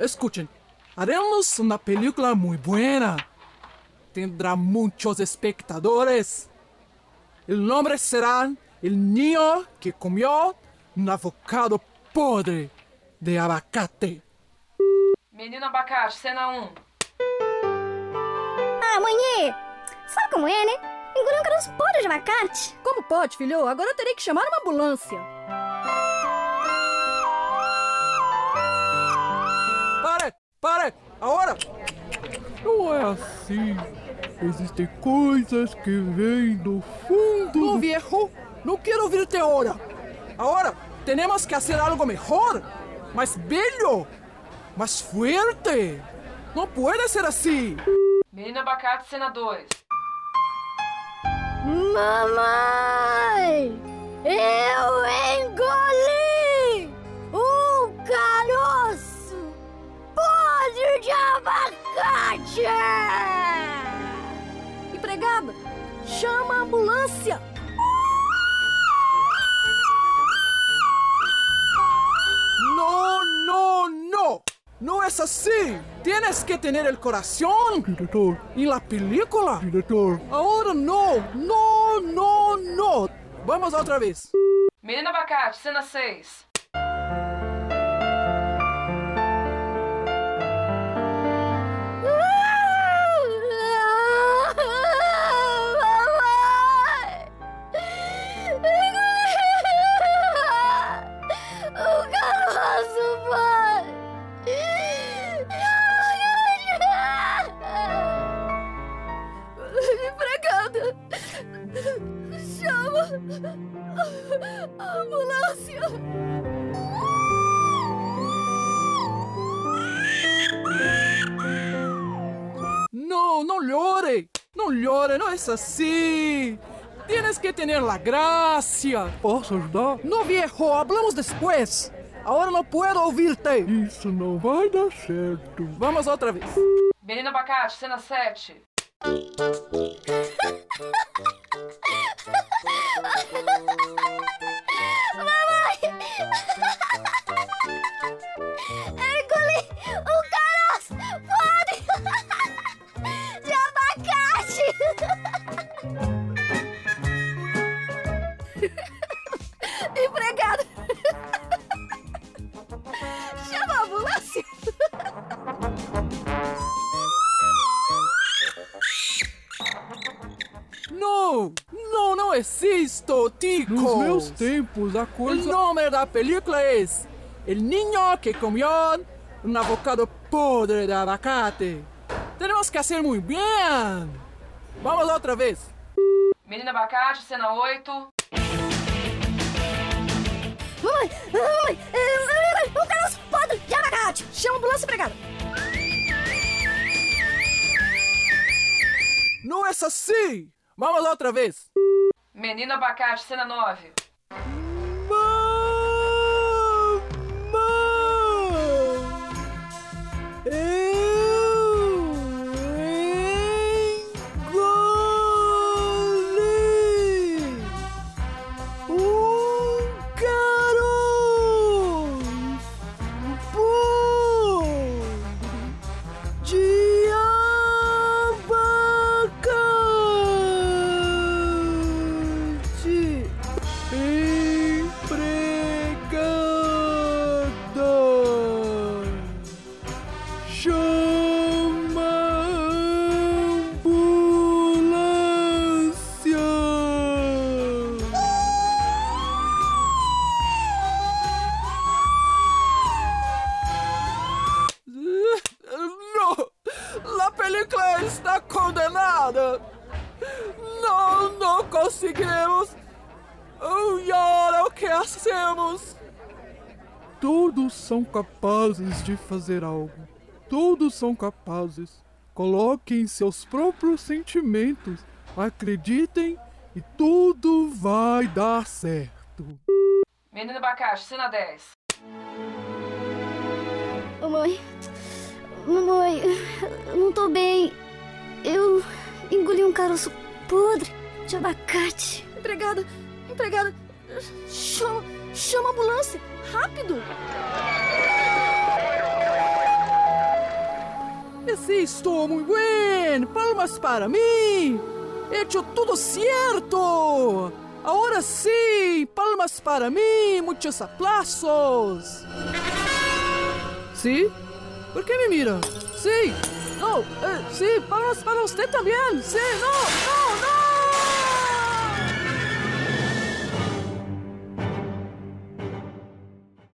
Escuchen, haremos una película muy buena. Tendrá muchos espectadores. El nombre será El niño que comió un avocado podre de abacate. Menino Abacate, cena 1. Ah, mãe, sabe como é, né? Engoliu um caroço podre de abacate. Como pode, filho? Agora eu terei que chamar uma ambulância. Assim. Existem coisas que vêm do fundo. No viejo, não quero ouvir-te agora. Agora, temos que fazer algo melhor, mais bello, mais fuerte. Não pode ser assim. Menino Abacate, cena 2. Mamãe! Eu engoli No, no, no. No es así. Tienes que tener el corazón. Director. En la película. Director. Ahora no. No, no, no. Vamos otra vez. Menino Abacate, cena 6. Chama a ambulância. No, no llore. No llore, no es así. Tienes que tener la gracia. ¿Posso ajudar? No, viejo, hablamos después. Ahora no puedo oírte. Isso não vai dar certo. Vamos outra vez. Menino Abacate, cena 7. Ha ha ha! Existo, Tico. Nos meus tempos, a coisa... O nome da película é El niño que comió un avocado podre de abacate. Tenemos que hacer muy bien. Vamos outra vez. Menino Abacate, cena 8. Mamãe, mamãe, é, um caroço podre de abacate. Chama a ambulância, empregada. Não é assim. Vamos outra vez. Menino Abacate, cena 9. Eu condenada! Não, não conseguimos! E agora o que hacemos? Todos são capazes de fazer algo. Todos são capazes. Coloquem seus próprios sentimentos. Acreditem e tudo vai dar certo. Menino Abacate, cena 10. Mamãe, mamãe, eu não tô bem. Eu engoli um caroço podre de abacate. Empregada, empregada, chama, chama a ambulância. Rápido. Listo, muy bien. Palmas para. He hecho todo cierto. Ahora sí, palmas para mí, muchos aplausos. ¿Sí? ¿Por qué me mira? Sí. No, eh, sí, para usted también. Sí, no, no, no.